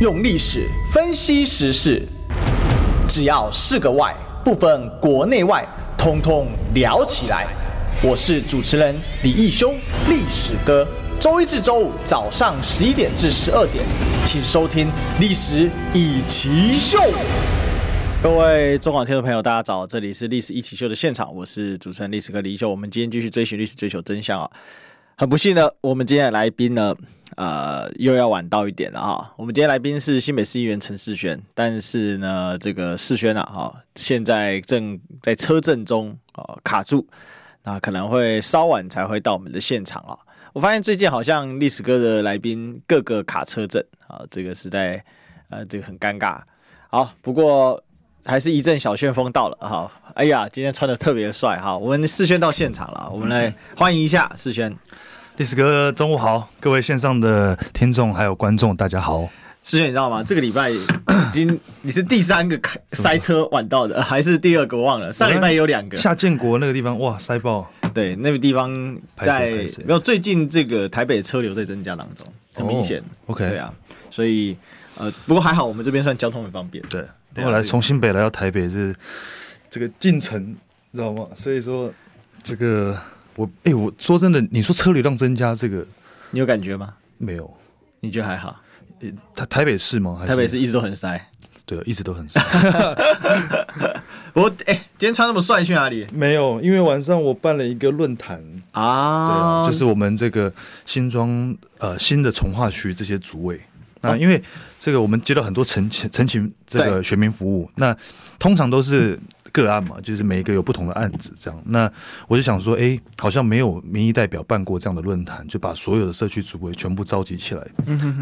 用历史分析时事，只要是个“外”，不分国内外，通通聊起来。我是主持人李义修，历史哥。周一至周五早上十一点至十二点，请收听《历史一起秀》。各位中广听众朋友，大家早，这里是《历史一起秀》的现场，我是主持人历史哥李义修。我们今天继续追寻历史，追求真相啊！很不幸的，我们今天的来宾呢，呃，又要晚到一点了哈。我们今天来宾是新北市议员陈世轩，但是呢，这个世轩啊，哈，现在正在车震中啊卡住，那可能会稍晚才会到我们的现场啊。我发现最近好像历史哥的来宾个个卡车震啊，这个实在呃这个很尴尬。好，不过还是一阵小旋风到了哈。哎呀，今天穿的特别帅哈。我们世轩到现场了，我们来欢迎一下世轩。历史哥，中午好，各位线上的听众还有观众，大家好。师兄，你知道吗？这个礼拜已经你是第三个开塞车晚到的，还是第二个？我忘了。上礼拜也有两个。下建国那个地方哇，塞爆。对，那个地方在没有最近这个台北车流在增加当中，很明显。Oh, OK，对啊，所以呃，不过还好，我们这边算交通很方便。对，后来从新北来到台北是这个进程，知道吗？所以说这个我哎、欸，我说真的，你说车流量增加，这个你有感觉吗？没有，你觉得还好？台台北市吗？台北市一直都很塞。对，一直都很塞。我哎、欸，今天穿那么帅去哪里？没有，因为晚上我办了一个论坛啊，对啊，就是我们这个新庄呃新的从化区这些主委。那因为这个我们接到很多陈情陈情这个选民服务，那通常都是。个案嘛，就是每一个有不同的案子这样。那我就想说，哎、欸，好像没有民意代表办过这样的论坛，就把所有的社区主委全部召集起来，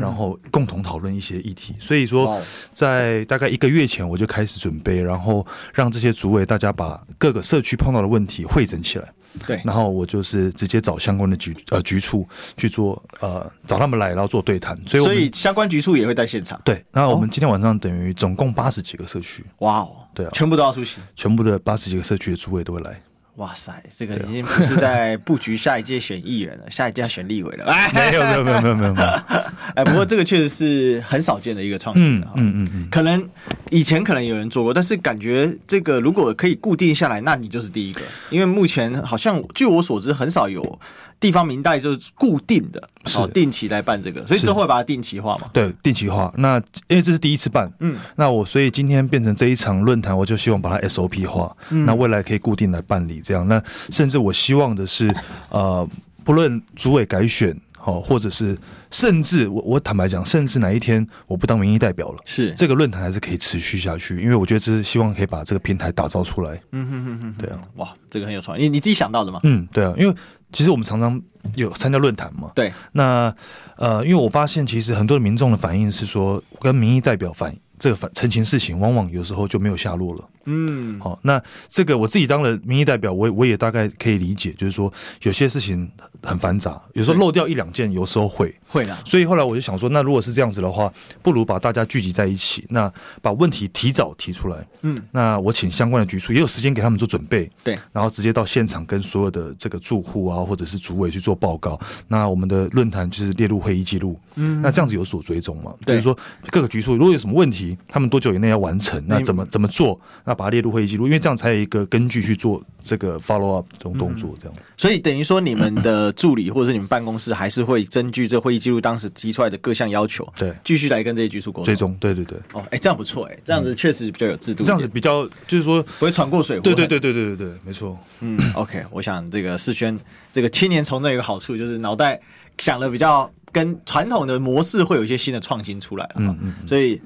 然后共同讨论一些议题。所以说，在大概一个月前我就开始准备，然后让这些主委大家把各个社区碰到的问题汇整起来。对，然后我就是直接找相关的局呃局处去做呃找他们来，然后做对谈。所以所以相关局处也会在现场。对，那我们今天晚上等于总共八十几个社区。哇哦，对啊，全部都要出席，全部的八十几个社区的诸位都会来。哇塞，这个已经不是在布局下一届选议员了，下一届要选立委了。哎，没有没有没有没有没有。哎，不过这个确实是很少见的一个创新。嗯嗯嗯，可能以前可能有人做过，但是感觉这个如果可以固定下来，那你就是第一个。因为目前好像据我所知，很少有。地方民代就是固定的，是定期来办这个，所以之后会把它定期化嘛？对，定期化。那因为这是第一次办，嗯，那我所以今天变成这一场论坛，我就希望把它 SOP 化，嗯，那未来可以固定来办理这样。那甚至我希望的是，呃，不论主委改选，好，或者是甚至我我坦白讲，甚至哪一天我不当民意代表了，是这个论坛还是可以持续下去，因为我觉得这是希望可以把这个平台打造出来。嗯哼哼哼，对啊，哇，这个很有创意，你你自己想到的吗？嗯，对啊，因为。其实我们常常有参加论坛嘛，对。那呃，因为我发现其实很多的民众的反应是说，跟民意代表反这个反陈情事情，往往有时候就没有下落了。嗯，好，那这个我自己当了民意代表，我我也大概可以理解，就是说有些事情很繁杂，有时候漏掉一两件，有时候会会的。所以后来我就想说，那如果是这样子的话，不如把大家聚集在一起，那把问题提早提出来。嗯，那我请相关的局处也有时间给他们做准备，对，然后直接到现场跟所有的这个住户啊，或者是主委去做报告。那我们的论坛就是列入会议记录，嗯，那这样子有所追踪嘛？就是说各个局处如果有什么问题，他们多久以内要完成？那怎么怎么做？那把它列入会议记录，因为这样才有一个根据去做这个 follow up 这种动作，这样、嗯。所以等于说，你们的助理或者是你们办公室还是会根据这会议记录当时提出来的各项要求，对，继续来跟这些局处沟通。追踪，对对对。哦，哎、欸，这样不错，哎，这样子确实比较有制度、嗯。这样子比较就是说不会传过水。对对对对对对对，没错。嗯，OK，我想这个世轩这个青年从政有一个好处就是脑袋想的比较。跟传统的模式会有一些新的创新出来了，嗯嗯，所以，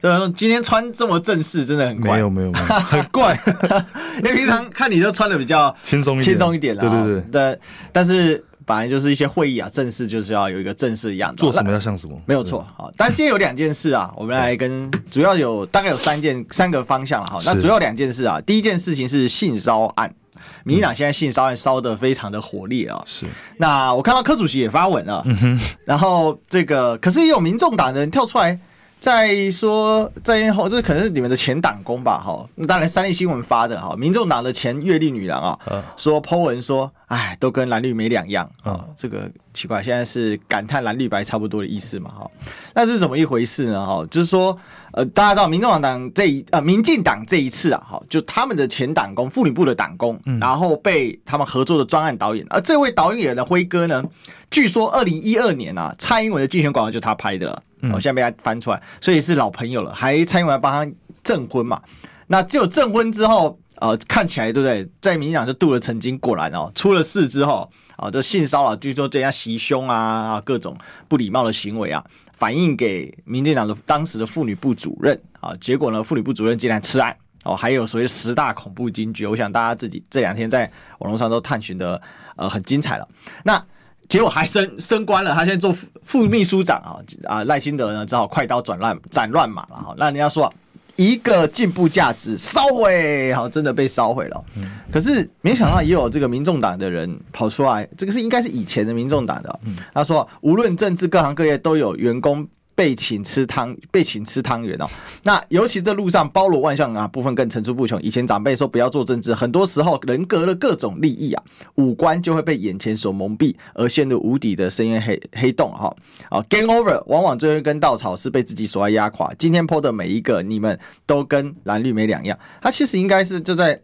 对吧？今天穿这么正式，真的很怪，没有没有没有，很怪，因为平常看你都穿的比较轻松轻松一点，对对对，对，但是本来就是一些会议啊，正式就是要有一个正式的样子，做什么要像什么，没有错。好，但今天有两件事啊，我们来跟主要有大概有三件三个方向了哈，那主要两件事啊，第一件事情是性骚案。民进党现在性骚案烧得非常的火烈啊！是，那我看到柯主席也发文了，嗯哼，然后这个可是也有民众党的人跳出来在说，在后这可能是你们的前党工吧？哈，那当然三立新闻发的哈，民众党的前月历女郎啊，说 po 文说，哎，都跟蓝绿没两样啊，这个奇怪，现在是感叹蓝绿白差不多的意思嘛？哈，那是怎么一回事呢？哈，就是说，呃，大家知道民众党这一呃，民进党这一次啊，哈，就他们的前党工妇女部的党工，然后被他们合作的专案导演，而这位导演的辉哥呢，据说二零一二年啊，蔡英文的竞选广告就是他拍的了，我现在被他翻出来，所以是老朋友了，还蔡英文帮他证婚嘛？那只有证婚之后。呃，看起来对不对？在民进党就镀了层金，果然哦，出了事之后啊，这性骚扰，据说对人家袭胸啊啊，各种不礼貌的行为啊，反映给民进党的当时的妇女部主任啊，结果呢，妇女部主任竟然吃案哦，还有所谓十大恐怖金句，我想大家自己这两天在网络上都探寻的呃很精彩了。那结果还升升官了，他现在做副副秘书长啊啊，赖清德呢只好快刀斩乱斩乱麻了哈，那人家说。一个进步价值烧毁，好，真的被烧毁了。可是没想到也有这个民众党的人跑出来，这个是应该是以前的民众党的。他说，无论政治各行各业都有员工。被请吃汤，被请吃汤圆哦。那尤其这路上包罗万象啊，部分更层出不穷。以前长辈说不要做政治，很多时候人格的各种利益啊，五官就会被眼前所蒙蔽，而陷入无底的深渊黑黑洞哈。啊，game over，往往最后一根稻草是被自己所爱压垮。今天 po 的每一个，你们都跟蓝绿没两样。他其实应该是就在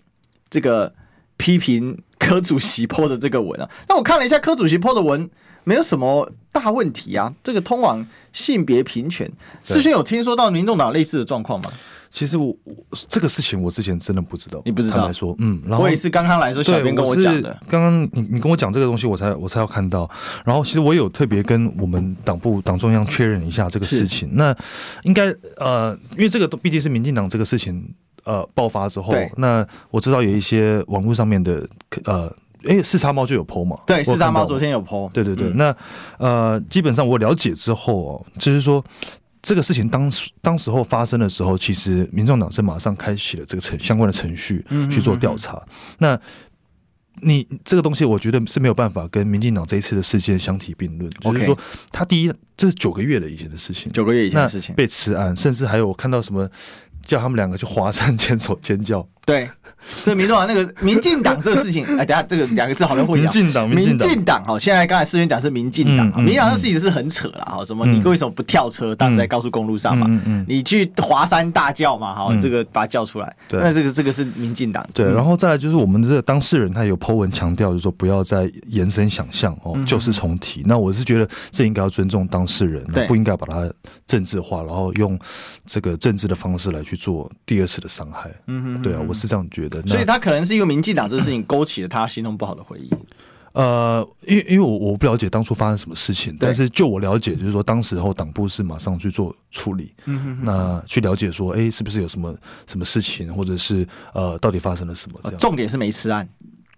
这个批评柯主席 po 的这个文啊。那我看了一下柯主席 po 的文。没有什么大问题啊，这个通往性别平权，世勋有听说到民众党类似的状况吗？其实我我这个事情我之前真的不知道，你不知道？来说，嗯，然后我也是刚刚来说，小编跟我讲的。刚刚你你跟我讲这个东西，我才我才要看到。然后其实我有特别跟我们党部党中央确认一下这个事情。那应该呃，因为这个都毕竟是民进党这个事情呃爆发之后，那我知道有一些网络上面的呃。哎，四叉猫就有 po 嘛？对，四叉猫昨天有 po。对对对，嗯、那呃，基本上我了解之后哦，就是说这个事情当时当时候发生的时候，其实民众党是马上开启了这个程相关的程序去做调查。那你这个东西，我觉得是没有办法跟民进党这一次的事件相提并论。就是说，他第一，这是九个月的以前的事情，九个月以前的事情，被辞案，甚至还有我看到什么叫他们两个去华山牵手尖叫。对，这民众党那个 民进党这个事情，哎，等下这个两个字好像不一样。民进党，民进党，好，现在刚才思源讲是民进党，民进党这事情是很扯了，哈，什么你为什么不跳车当在高速公路上嘛？你去华山大叫嘛？哈，这个把他叫出来。那这个这个是民进党。对，然后再来就是我们这个当事人他有 po 文强调，就是说不要再延伸想象哦，旧事重提。那我是觉得这应该要尊重当事人，不应该把它政治化，然后用这个政治的方式来去做第二次的伤害。嗯哼，对啊，我是这样觉得。所以他可能是因为民进党这事情勾起了他心中不好的回忆。呃，因为因为我我不了解当初发生什么事情，但是就我了解，就是说当时候党部是马上去做处理，嗯那去了解说，哎，是不是有什么什么事情，或者是呃，到底发生了什么？这样。重点是没吃案。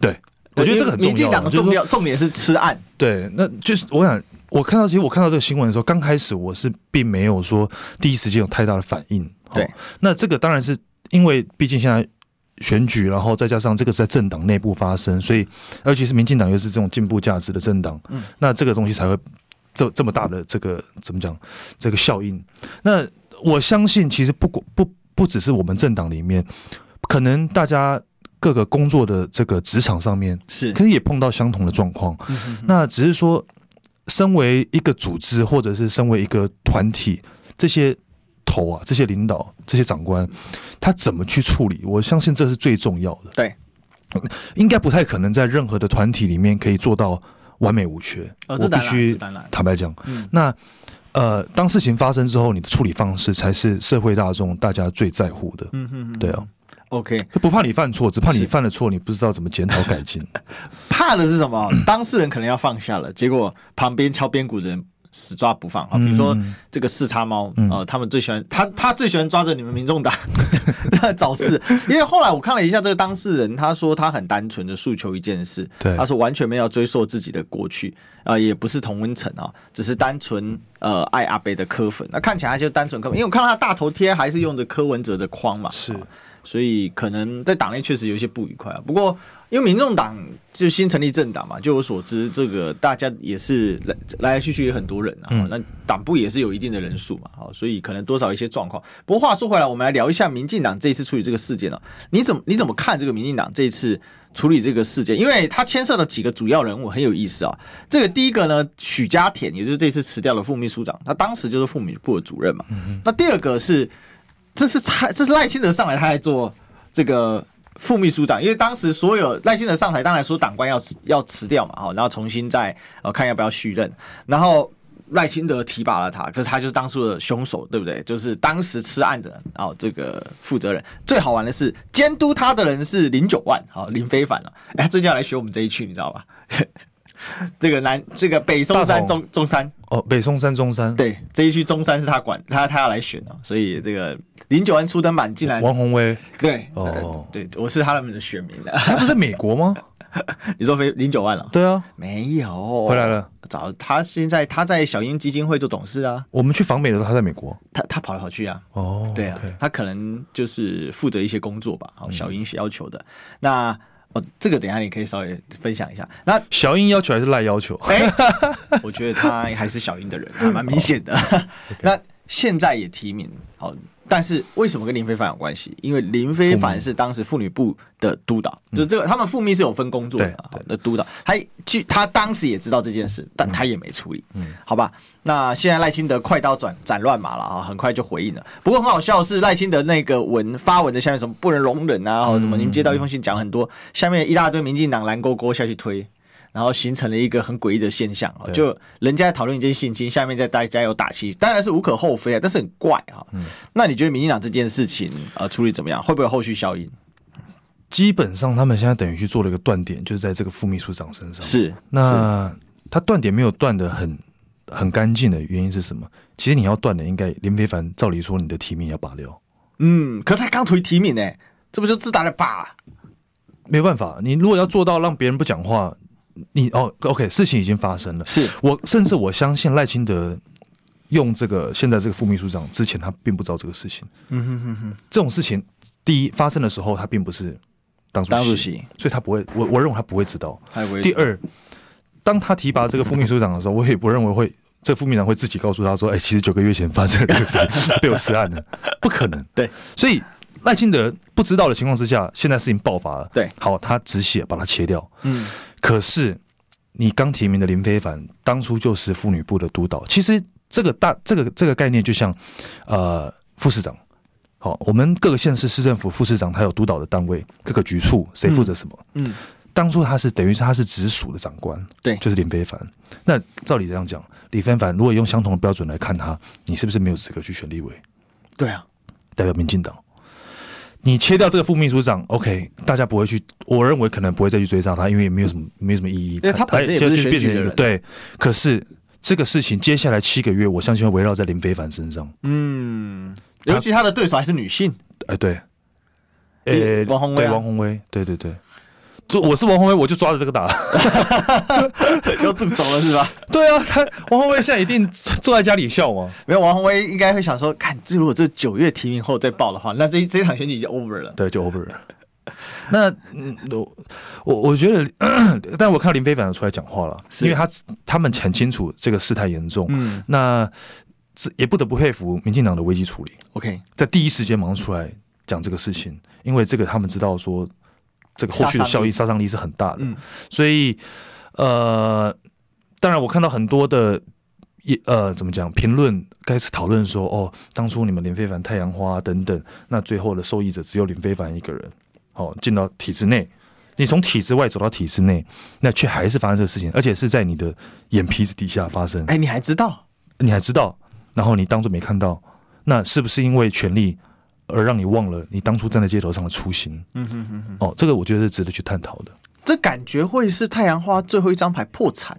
对，我觉得这个很重要。民进党的重要重点是吃案。对，那就是我想，我看到其实我看到这个新闻的时候，刚开始我是并没有说第一时间有太大的反应。对，那这个当然是因为毕竟现在。选举，然后再加上这个是在政党内部发生，所以尤其是民进党又是这种进步价值的政党，嗯，那这个东西才会这这么大的这个怎么讲这个效应？那我相信，其实不不不不只是我们政党里面，可能大家各个工作的这个职场上面是，可能也碰到相同的状况。嗯、哼哼，那只是说，身为一个组织或者是身为一个团体，这些。头啊，这些领导、这些长官，他怎么去处理？我相信这是最重要的。对，应该不太可能在任何的团体里面可以做到完美无缺。我必须坦白讲，嗯那呃，当事情发生之后，你的处理方式才是社会大众大家最在乎的。嗯嗯，对啊。OK，不怕你犯错，只怕你犯了错，你不知道怎么检讨改进。怕的是什么？当事人可能要放下了，结果旁边敲边鼓的人。死抓不放啊！比如说这个四叉猫啊，他们最喜欢他，他最喜欢抓着你们民众党找事。因为后来我看了一下这个当事人，他说他很单纯的诉求一件事，他说完全没有追溯自己的过去啊，也不是同温层啊，只是单纯呃爱阿北的柯粉。那看起来就单纯柯粉，因为我看到他大头贴还是用着柯文哲的框嘛，是，所以可能在党内确实有一些不愉快啊。不过因为民众党就新成立政党嘛，就我所知，这个大家也是来来来去去也很多人啊，嗯、那党部也是有一定的人数嘛，好，所以可能多少一些状况。不过话说回来，我们来聊一下民进党这一次处理这个事件啊，你怎么你怎么看这个民进党这一次处理这个事件？因为他牵涉的几个主要人物很有意思啊。这个第一个呢，许家田，也就是这次辞掉了副秘书长，他当时就是副秘部的主任嘛。嗯、那第二个是，这是蔡，这是赖清德上来他还做这个。副秘书长，因为当时所有赖清德上台，当然说党官要要辞掉嘛，好，然后重新再呃看要不要续任，然后赖清德提拔了他，可是他就是当初的凶手，对不对？就是当时吃案的，哦这个负责人。最好玩的是监督他的人是林九万，好，林非凡了，哎，最近要来学我们这一区，你知道吧？这个南这个北松山中中山哦，北松山中山，对，这一区中山是他管，他他要来选哦，所以这个零九万初登板进来，王宏威，对哦，对，我是他们的选民的，他不是在美国吗？你说飞零九万了？对啊，没有回来了，早他现在他在小英基金会做董事啊。我们去访美的时候，他在美国，他他跑来跑去啊。哦，对啊，他可能就是负责一些工作吧。好，小英是要求的那。哦，这个等一下你可以稍微分享一下。那小英要求还是赖要求？哎、欸，我觉得他还是小英的人，还蛮明显的。哦 okay、那现在也提名，好。但是为什么跟林非凡有关系？因为林非凡是当时妇女部的督导，就这个他们副秘是有分工作的，好的督导。他去他当时也知道这件事，但他也没处理。嗯，好吧。那现在赖清德快刀斩斩乱麻了啊，很快就回应了。不过很好笑的是，赖清德那个文发文的下面什么不能容忍啊，或者什么，你们接到一封信讲很多，下面一大堆民进党蓝勾勾下去推。然后形成了一个很诡异的现象啊，就人家在讨论一件性侵，下面在大家有打气，当然是无可厚非啊，但是很怪啊。嗯，那你觉得民进党这件事情呃处理怎么样？会不会有后续效应？基本上他们现在等于去做了一个断点，就是在这个副秘书长身上。是，那他断点没有断的很很干净的原因是什么？其实你要断的应该林非凡，照理说你的提名要拔掉。嗯，可是他刚推提名呢，这不就自打了吧？没办法，你如果要做到让别人不讲话。你哦，OK，事情已经发生了。是我甚至我相信赖清德用这个现在这个副秘书长之前，他并不知道这个事情。嗯哼哼哼，这种事情第一发生的时候，他并不是当主席，所以他不会。我我认为他不会知道。第二，当他提拔这个副秘书长的时候，我也不认为会这副秘书长会自己告诉他说：“哎，其实九个月前发生了这个事情，被我辞案了。”不可能。对，所以赖清德不知道的情况之下，现在事情爆发了。对，好，他止血把它切掉。嗯。可是，你刚提名的林非凡当初就是妇女部的督导。其实这个大这个这个概念就像，呃，副市长。好，我们各个县市市政府副市长他有督导的单位，各个局处谁负责什么？嗯，当初他是等于是他是直属的长官，对，就是林非凡。那照理这样讲，李非凡如果用相同的标准来看他，你是不是没有资格去选立委？对啊，代表民进党。你切掉这个副秘书长，OK，大家不会去，我认为可能不会再去追杀他，因为也没有什么，没什么意义。因为他本身也不是选举的人，对。可是这个事情接下来七个月，我相信会围绕在林非凡身上。嗯，尤其他的对手还是女性。哎，对，呃，王鸿薇，对，王鸿薇，对对对。就我是王宏威，我就抓着这个打，就这么走了是吧？对啊，他王宏威现在一定坐在家里笑吗？没有，王宏威应该会想说，看这如果这九月提名后再报的话，那这这一场选举已经 over 了。对，就 over 了。那嗯，我我我觉得，但我看到林飞凡出来讲话了，是因为他他们很清楚这个事态严重。嗯，那这也不得不佩服民进党的危机处理。OK，在第一时间马上出来讲这个事情，因为这个他们知道说。这个后续的效益杀伤力是很大的，嗯、所以呃，当然我看到很多的也呃怎么讲评论开始讨论说，哦，当初你们林非凡、太阳花等等，那最后的受益者只有林非凡一个人，哦，进到体制内，你从体制外走到体制内，那却还是发生这个事情，而且是在你的眼皮子底下发生。哎，你还知道？你还知道？然后你当作没看到，那是不是因为权力？而让你忘了你当初站在街头上的初心。嗯哼哼哼。哦，这个我觉得是值得去探讨的。这感觉会是太阳花最后一张牌破产，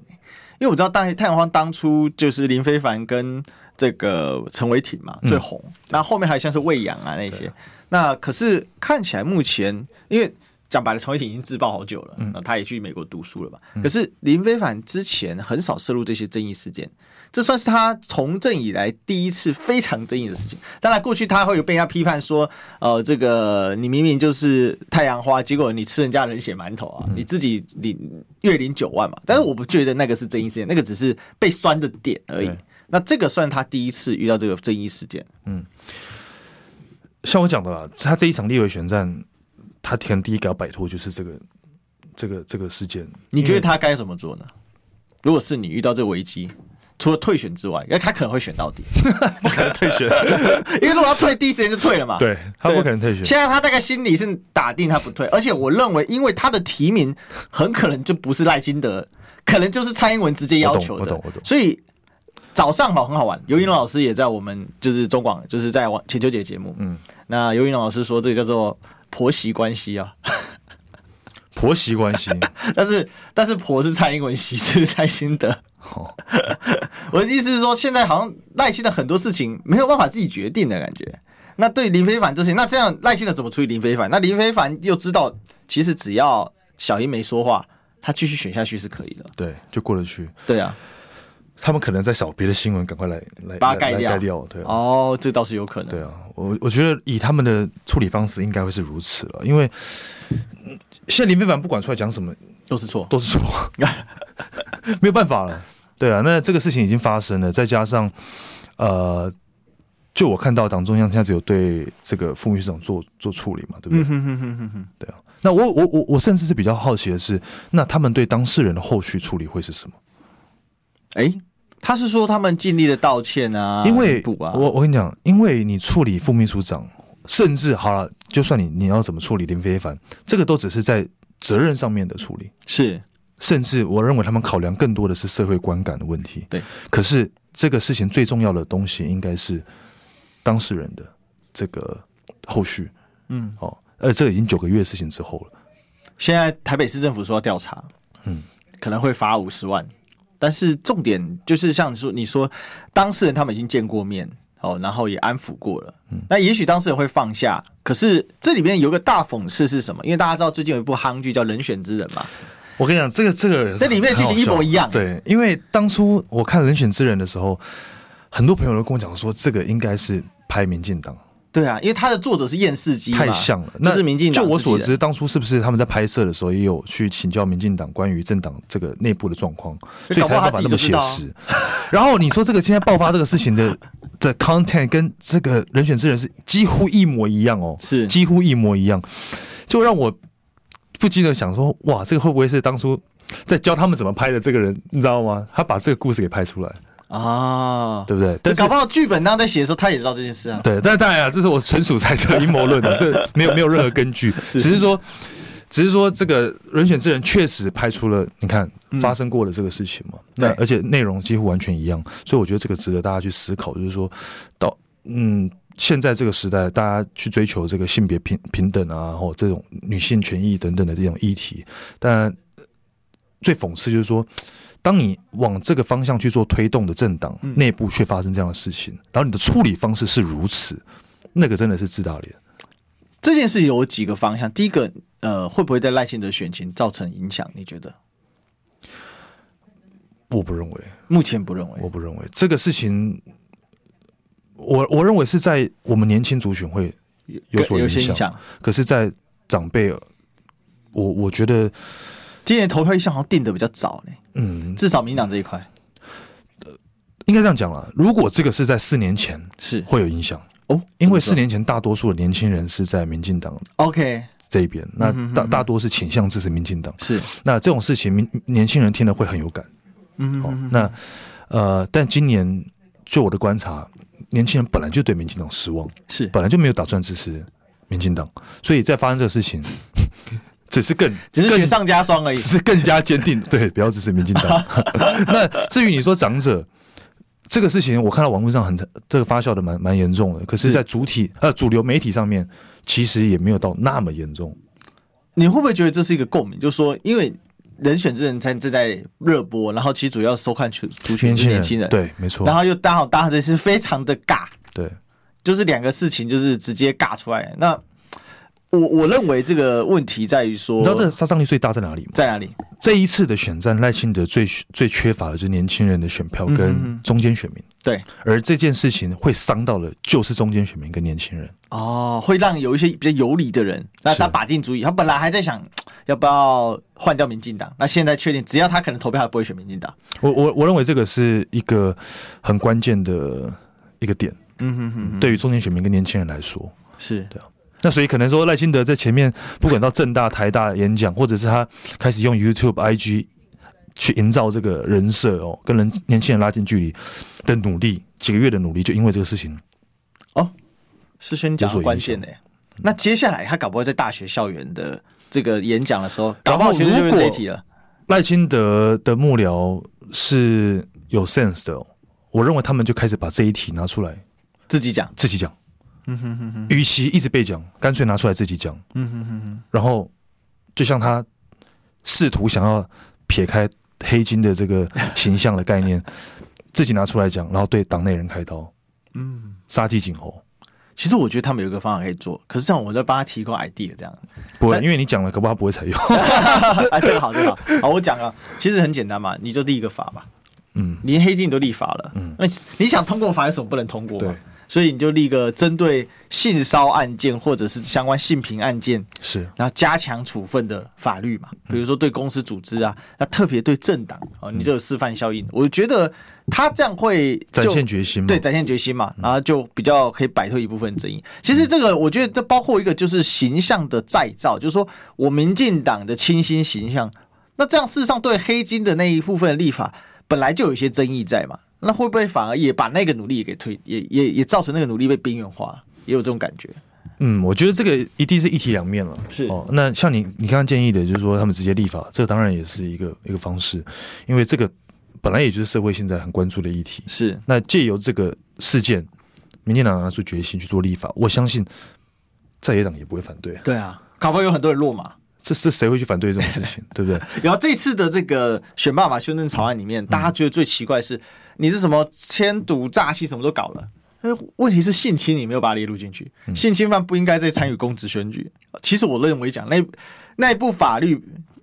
因为我知道大太阳花当初就是林非凡跟这个陈伟霆嘛最红，那、嗯、后，面还像是魏扬啊那些。那可是看起来目前，因为讲白了，陈伟霆已经自爆好久了，嗯，他也去美国读书了吧？嗯、可是林非凡之前很少涉入这些争议事件，这算是他从政以来第一次非常争议的事情。当然，过去他会有被人家批判说，呃，这个你明明就是太阳花，结果你吃人家人血馒头啊，嗯、你自己领月领九万嘛。但是我不觉得那个是争议事件，那个只是被酸的点而已。那这个算他第一次遇到这个争议事件。嗯，像我讲的啦，他这一场立委选战，他可能第一个要摆脱就是这个这个这个事件。你觉得他该怎么做呢？如果是你遇到这个危机，除了退选之外，因为他可能会选到底，不可能退选，因为如果要退，第一时间就退了嘛。对，他不可能退选。现在他大概心里是打定他不退，而且我认为，因为他的提名很可能就不是赖金德，可能就是蔡英文直接要求的。我懂，我懂，我懂。所以。早上好，很好玩。尤云龙老师也在我们就是中广，就是在晚浅秋节节目。嗯，那尤云龙老师说这个叫做婆媳关系啊，婆媳关系。但是但是婆是蔡英文，媳是蔡新德。哦，我的意思是说，现在好像赖清德很多事情没有办法自己决定的感觉。那对林非凡这些，那这样赖清德怎么处理林非凡？那林非凡又知道，其实只要小英没说话，他继续选下去是可以的。对，就过得去。对啊。他们可能在找别的新闻，赶快来来把它盖掉，盖掉。对哦，这倒是有可能。对啊，我我觉得以他们的处理方式，应该会是如此了。因为现在林非凡不管出来讲什么，都是错，都是错，没有办法了。对啊，那这个事情已经发生了，再加上呃，就我看到党中央现在只有对这个副秘书长做做处理嘛，对不对？对啊。那我我我我甚至是比较好奇的是，那他们对当事人的后续处理会是什么？哎，他是说他们尽力的道歉啊，因为我我跟你讲，因为你处理副秘书长，甚至好了，就算你你要怎么处理林非凡，这个都只是在责任上面的处理，是，甚至我认为他们考量更多的是社会观感的问题。对，可是这个事情最重要的东西应该是当事人的这个后续，嗯，哦，呃这已经九个月的事情之后了，现在台北市政府说要调查，嗯，可能会罚五十万。但是重点就是像你说，你说当事人他们已经见过面哦，然后也安抚过了，嗯，那也许当事人会放下。可是这里面有个大讽刺是什么？因为大家知道最近有一部韩剧叫《人选之人》嘛，我跟你讲，这个这个这里面剧情一模一样。对，因为当初我看《人选之人》的时候，很多朋友都跟我讲说，这个应该是拍民进党。对啊，因为他的作者是验视机，太像了。那是民进党。就我所知，当初是不是他们在拍摄的时候也有去请教民进党关于政党这个内部的状况，所以才办法那么写实。然后你说这个现在爆发这个事情的的 content 跟这个人选之人是几乎一模一样哦，是几乎一模一样，就让我不禁的想说，哇，这个会不会是当初在教他们怎么拍的这个人，你知道吗？他把这个故事给拍出来。啊，对不对？但搞不好剧本当中在写的时候，他也知道这件事啊。对，但当然啊，这是我纯属猜测、阴谋论的，这没有没有任何根据，只是说，只是说这个人选之人确实拍出了你看发生过的这个事情嘛。那、嗯、而且内容几乎完全一样，所以我觉得这个值得大家去思考，就是说到嗯，现在这个时代，大家去追求这个性别平平等啊，或这种女性权益等等的这种议题，但最讽刺就是说。当你往这个方向去做推动的政党内部却发生这样的事情，然后你的处理方式是如此，那个真的是自打脸。这件事有几个方向，第一个，呃，会不会在赖清德选情造成影响？你觉得？我不认为，目前不认为，我不认为这个事情，我我认为是在我们年轻族群会有所影响，可是，在长辈，我我觉得。今年投票意向好像定的比较早呢，嗯，至少民党这一块，呃，应该这样讲了。如果这个是在四年前，是。会有影响。哦，因为四年前大多数的年轻人是在民进党，OK。这一边，那大大多是倾向支持民进党，是。那这种事情，民年轻人听了会很有感，嗯，好，那呃，但今年就我的观察，年轻人本来就对民进党失望，是，本来就没有打算支持民进党，所以在发生这个事情。只是更，只是雪上加霜而已。只是更加坚定，对，不要支持民进党。那至于你说长者这个事情，我看到网络上很这个发酵的蛮蛮严重的，可是，在主体呃主流媒体上面，其实也没有到那么严重。你会不会觉得这是一个共鸣？就是说，因为人选之人才正在热播，然后其实主要收看群族群是年轻人，对，没错。然后又刚好搭的是非常的尬，对，就是两个事情就是直接尬出来。那我我认为这个问题在于说，你知道这个杀伤力最大在哪里吗？在哪里？这一次的选战，赖清德最最缺乏的就是年轻人的选票跟中间选民。嗯、对，而这件事情会伤到的，就是中间选民跟年轻人。哦，会让有一些比较有理的人，那他把定主意，他本来还在想要不要换掉民进党，那现在确定，只要他可能投票，他不会选民进党。我我我认为这个是一个很关键的一个点。嗯哼哼，对于中间选民跟年轻人来说，是对啊。那所以可能说赖清德在前面，不管到正大、台大演讲，或者是他开始用 YouTube、IG 去营造这个人设哦，跟人年轻人拉近距离的努力，几个月的努力，就因为这个事情哦，是宣讲关键的。那接下来他搞不好在大学校园的这个演讲的时候，搞不好其实就是这一题了。赖清德的幕僚是有 sense 的，我认为他们就开始把这一题拿出来自己讲，自己讲。嗯哼哼哼，与其一直被讲，干脆拿出来自己讲。嗯哼哼哼，然后就像他试图想要撇开黑金的这个形象的概念，自己拿出来讲，然后对党内人开刀。嗯，杀鸡儆猴。其实我觉得他们有一个方法可以做，可是这样我在帮他提供 idea，这样不会，因为你讲了，可不他不会采用。哎，这个好，这个好。好，我讲了，其实很简单嘛，你就立一个法嘛。嗯，连黑金你都立法了，嗯，那你想通过法有什么不能通过？对。所以你就立个针对性骚案件或者是相关性平案件，是，然后加强处分的法律嘛？比如说对公司组织啊，那特别对政党啊，你这有示范效应。我觉得他这样会展现决心，对，展现决心嘛，然后就比较可以摆脱一部分争议。其实这个我觉得这包括一个就是形象的再造，就是说我民进党的清新形象，那这样事实上对黑金的那一部分的立法本来就有一些争议在嘛。那会不会反而也把那个努力也给推，也也也造成那个努力被边缘化，也有这种感觉？嗯，我觉得这个一定是一体两面了。是哦，那像你你刚刚建议的，就是说他们直接立法，这个当然也是一个一个方式，因为这个本来也就是社会现在很关注的议题。是，那借由这个事件，民进党拿出决心去做立法，我相信在野党也不会反对。对啊，卡夫有很多人落马。这是谁会去反对这种 事情，对不对？然后这次的这个选办法修正草案里面，大家觉得最奇怪的是，你是什么签赌诈欺什么都搞了，问题是性侵你没有把它列入进去，性侵犯不应该再参与公职选举。其实我认为讲那那一部法律，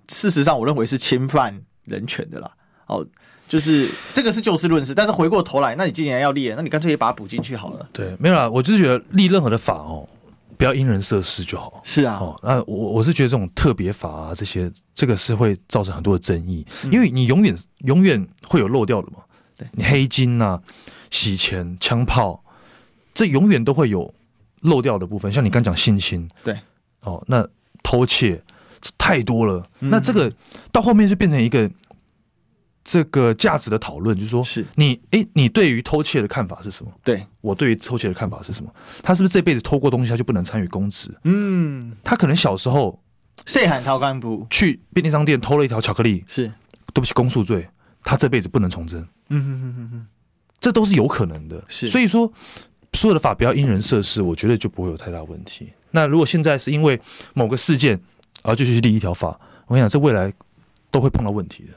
事实上我认为是侵犯人权的啦。哦，就是这个是就事论事，但是回过头来，那你既然要立，那你干脆也把它补进去好了。对，没有啦，我就是觉得立任何的法哦。不要因人设事就好。是啊，哦，那我我是觉得这种特别法啊，这些这个是会造成很多的争议，因为你永远永远会有漏掉的嘛。对，你黑金呐、啊、洗钱、枪炮，这永远都会有漏掉的部分。像你刚讲性侵，对，哦，那偷窃这太多了，那这个到后面就变成一个。这个价值的讨论，就是说，是你哎，你对于偷窃的看法是什么？对，我对于偷窃的看法是什么？他是不是这辈子偷过东西，他就不能参与公职？嗯，他可能小时候谁喊掏干部去便利商店偷了一条巧克力，是对不起公诉罪，他这辈子不能从政。嗯哼哼哼哼，这都是有可能的。是，所以说所有的法不要因人设事，我觉得就不会有太大问题。那如果现在是因为某个事件而就去立一条法，我跟你讲，这未来都会碰到问题的。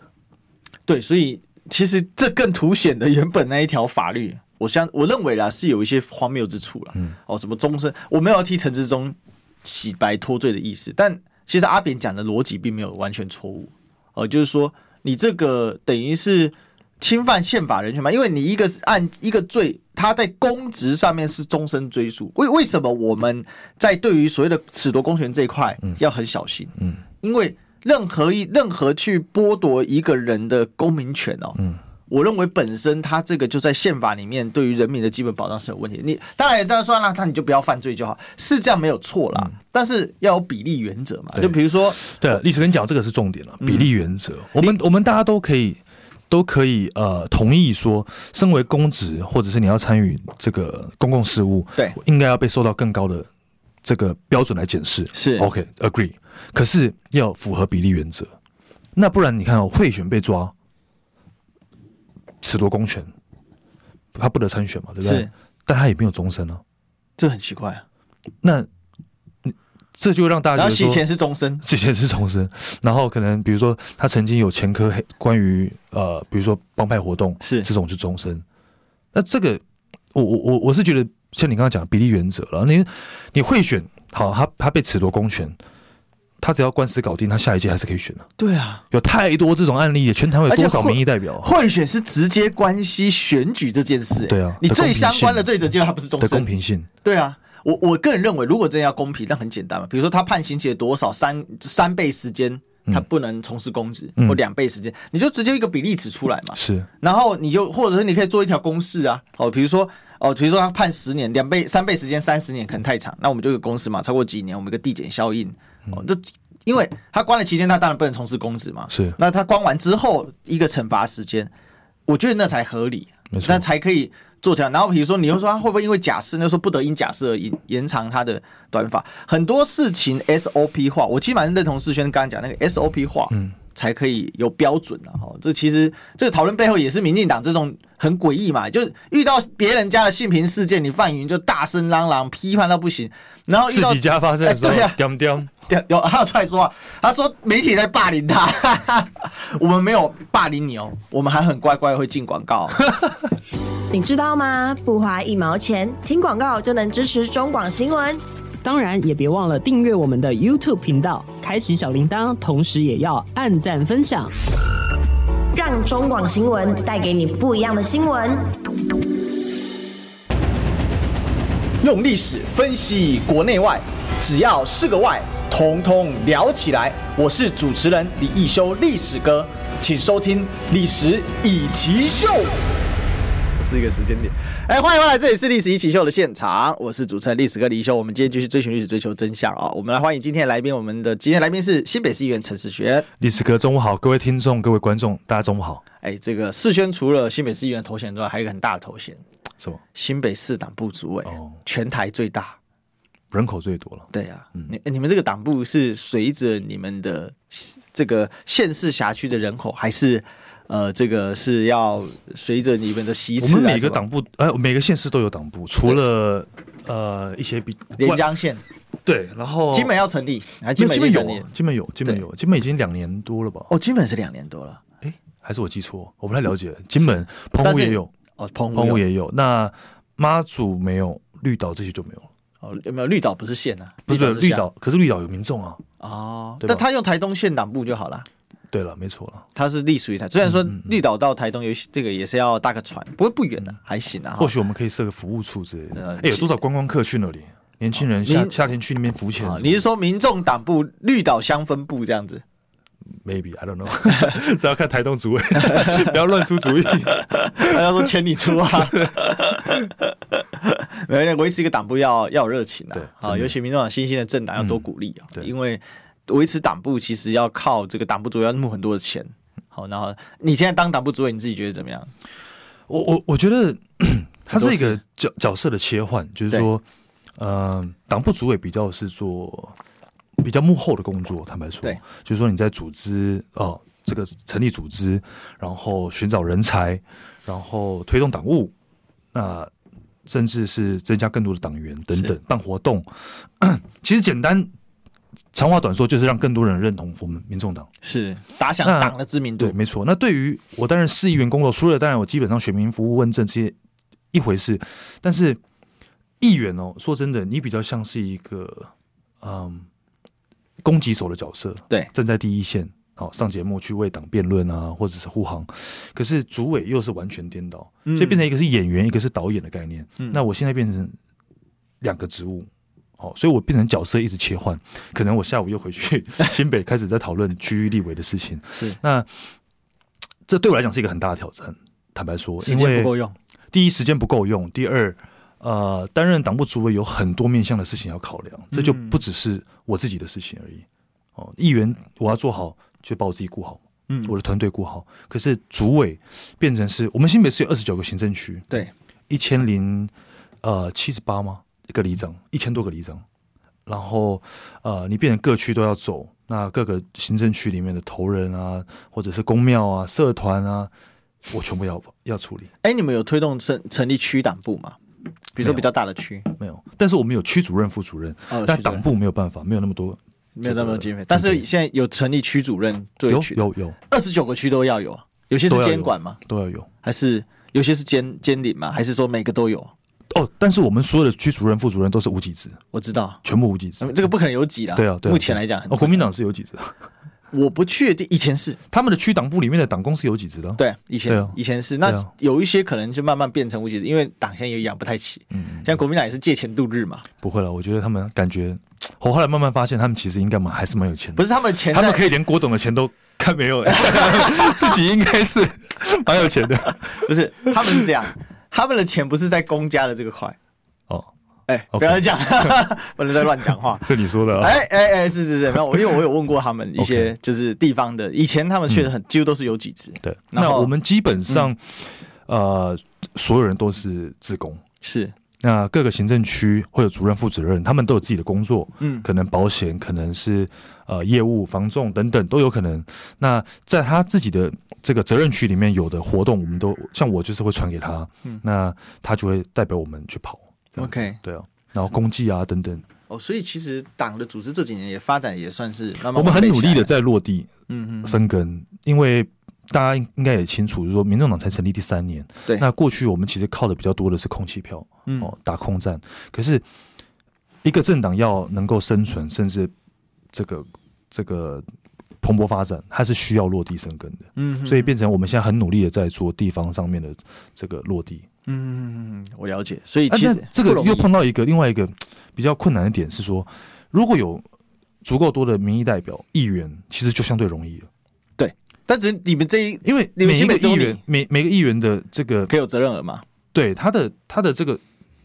对，所以其实这更凸显的原本那一条法律，我相我认为啦是有一些荒谬之处了。嗯，哦，什么终身，我没有要替陈志忠洗白脱罪的意思，但其实阿扁讲的逻辑并没有完全错误。哦，就是说你这个等于是侵犯宪法人权嘛，因为你一个按一个罪，他在公职上面是终身追诉。为为什么我们在对于所谓的褫夺公权这一块要很小心？嗯，因为。任何一任何去剥夺一个人的公民权哦，嗯，我认为本身他这个就在宪法里面对于人民的基本保障是有问题。你当然这样说，那他你就不要犯罪就好，是这样没有错啦。但是要有比例原则嘛，就比如说，对，历史跟你讲这个是重点了，比例原则。我们我们大家都可以都可以呃同意说，身为公职或者是你要参与这个公共事务，对，应该要被受到更高的这个标准来检视。是 OK agree。可是要符合比例原则，那不然你看哦，贿选被抓，褫夺公权，他不得参选嘛，对不对？但他也没有终身啊，这很奇怪啊。那，这就让大家觉得说，洗钱是终身，洗钱是终身。然后可能比如说他曾经有前科，黑关于呃，比如说帮派活动，是这种是终身。那这个，我我我我是觉得像你刚刚讲的比例原则了，你你贿选。好，他他被褫夺公权，他只要官司搞定，他下一届还是可以选的。对啊，有太多这种案例，全台湾有多少民意代表？贿选是直接关系选举这件事。对啊，你最相关的罪责，结果他不是终身的公平性。对啊，我我个人认为，如果真的要公平，那很简单嘛。比如说他判刑期了多少，三三倍时间。他不能从事公职，或两倍时间，你就直接一个比例尺出来嘛。是，然后你就或者是你可以做一条公式啊。哦，比如说哦，比如说他判十年，两倍三倍时间三十年可能太长，那我们就有个公式嘛，超过几年我们一个递减效应。哦，这因为他关了期间，他当然不能从事公职嘛。是，那他关完之后一个惩罚时间，我觉得那才合理，那才可以。做这样，然后比如说，你又说他会不会因为假释，那说不得因假释而延延长他的短法，很多事情 SOP 化，我基本上认同世轩刚刚讲那个 SOP 化，嗯，才可以有标准的哈。这其实这个讨论背后也是民进党这种很诡异嘛，就是遇到别人家的性平事件，你范云就大声嚷嚷批判到不行，然后遇到自己家发生的时候，丢丢、欸，有他有出来说话，他说媒体在霸凌他，哈哈，我们没有霸凌你哦，我们还很乖乖会进广告。你知道吗？不花一毛钱，听广告就能支持中广新闻。当然，也别忘了订阅我们的 YouTube 频道，开启小铃铛，同时也要按赞分享，让中广新闻带给你不一样的新闻。用历史分析国内外，只要是个“外”，统统聊起来。我是主持人李易修，历史哥，请收听《历史以奇秀》。是一个时间点，哎，欢迎回来，这里是历史一起秀的现场，我是主持人历史哥李修，我们今天继续追寻历史，追求真相啊！我们来欢迎今天的来宾，我们的今天来宾是新北市议员陈世轩。历史哥，中午好，各位听众，各位观众，大家中午好。哎，这个世轩除了新北市议员头衔之外，还有一个很大的头衔，什么？新北市党部主委，哦，全台最大，人口最多了。对啊，嗯，你你们这个党部是随着你们的这个县市辖区的人口，还是？呃，这个是要随着你们的席次。我们每个党部，呃，每个县市都有党部，除了呃一些比连江县，对，然后金门要成立，还金门有，金门有，金门有，金门已经两年多了吧？哦，金门是两年多了，哎，还是我记错？我不太了解。金门、澎湖也有，哦，澎湖也有。那妈祖没有，绿岛这些就没有了。哦，有没有绿岛不是县啊？不是绿岛，可是绿岛有民众啊。哦，但他用台东县党部就好了。对了，没错了，它是隶属于台。虽然说绿岛到台东有这个也是要搭个船，不过不远的，还行啊。或许我们可以设个服务处之类的。哎，有多少观光客去那里？年轻人夏夏天去那边浮潜。你是说民众党部绿岛乡分部这样子？Maybe I don't know，这要看台东主委，不要乱出主意。他要说钱你出啊。没有，维持一个党部要要有热情啊。啊，尤其民众党新兴的政党要多鼓励啊，因为。维持党部其实要靠这个党部主委要募很多的钱，好，然后你现在当党部主委，你自己觉得怎么样？我我我觉得 它是一个角角色的切换，就是说，呃，党部主委比较是做比较幕后的工作，坦白说，就是说你在组织哦、呃，这个成立组织，然后寻找人才，然后推动党务，那甚至是增加更多的党员等等办活动，其实简单。长话短说，就是让更多人认同我们民众党，是打响党的知名度。对，没错。那对于我担任市议员工作，除了当然我基本上选民服务问政这些一回事，但是议员哦，说真的，你比较像是一个嗯攻击手的角色，对，站在第一线，好上节目去为党辩论啊，或者是护航。可是主委又是完全颠倒，所以变成一个是演员，一个是导演的概念。嗯，那我现在变成两个职务。哦，所以我变成角色一直切换，可能我下午又回去 新北开始在讨论区域立委的事情。是，那这对我来讲是一个很大的挑战。坦白说，时间不够用。第一，时间不够用；第二，呃，担任党部主委有很多面向的事情要考量，这就不只是我自己的事情而已。哦，议员我要做好，就把我自己顾好，嗯，我的团队顾好。可是主委变成是我们新北市有二十九个行政区，对，一千零呃七十八吗？一个里长，一千多个里长，然后呃，你变成各区都要走，那各个行政区里面的头人啊，或者是公庙啊、社团啊，我全部要要处理。哎，你们有推动成成立区党部吗？比如说比较大的区没，没有，但是我们有区主任、副主任，哦、但党部没有办法，没有那么多，没有那么多经费。但是现在有成立区主任对，有有有，二十九个区都要有，有些是监管吗？都要有，还是有些是监监领吗？还是说每个都有？哦，但是我们所有的区主任、副主任都是无给职，我知道，全部无给职，这个不可能有几的。对啊，对啊，目前来讲，哦，国民党是有给职。我不确定，以前是他们的区党部里面的党工是有几职的。对，以前、啊、以前是，那有一些可能就慢慢变成无几职，因为党现在也养不太起。嗯，像国民党也是借钱度日嘛。不会了，我觉得他们感觉，我后来慢慢发现，他们其实应该蛮还是蛮有钱的。不是他们钱，他们可以连郭董的钱都看没有，自己应该是蛮有钱的。不是，他们是这样，他们的钱不是在公家的这个块。哎、欸，不要再讲. 不能再乱讲话。这你说的、啊。哎哎哎，是是是，没有我，因为我有问过他们一些就是地方的，以前他们确实很、嗯、几乎都是有几只。对，那我们基本上、嗯、呃，所有人都是自工。是，那各个行政区会有主任、副主任，他们都有自己的工作。嗯，可能保险，可能是呃业务、防重等等都有可能。那在他自己的这个责任区里面有的活动，我们都像我就是会传给他，嗯，那他就会代表我们去跑。OK，对啊，然后公祭啊等等。哦，所以其实党的组织这几年也发展也算是慢慢，我们很努力的在落地，嗯嗯，生根。因为大家应该也清楚，就是说民众党才成立第三年，对，那过去我们其实靠的比较多的是空气票，嗯，哦，打空战。可是一个政党要能够生存，甚至这个这个蓬勃发展，它是需要落地生根的，嗯，所以变成我们现在很努力的在做地方上面的这个落地。嗯，我了解。所以其实这个又碰到一个另外一个比较困难的点是说，如果有足够多的民意代表议员，其实就相对容易了。对，但只是你们这一，因为每一个议员每每个议员的这个可以有责任额吗？对，他的他的这个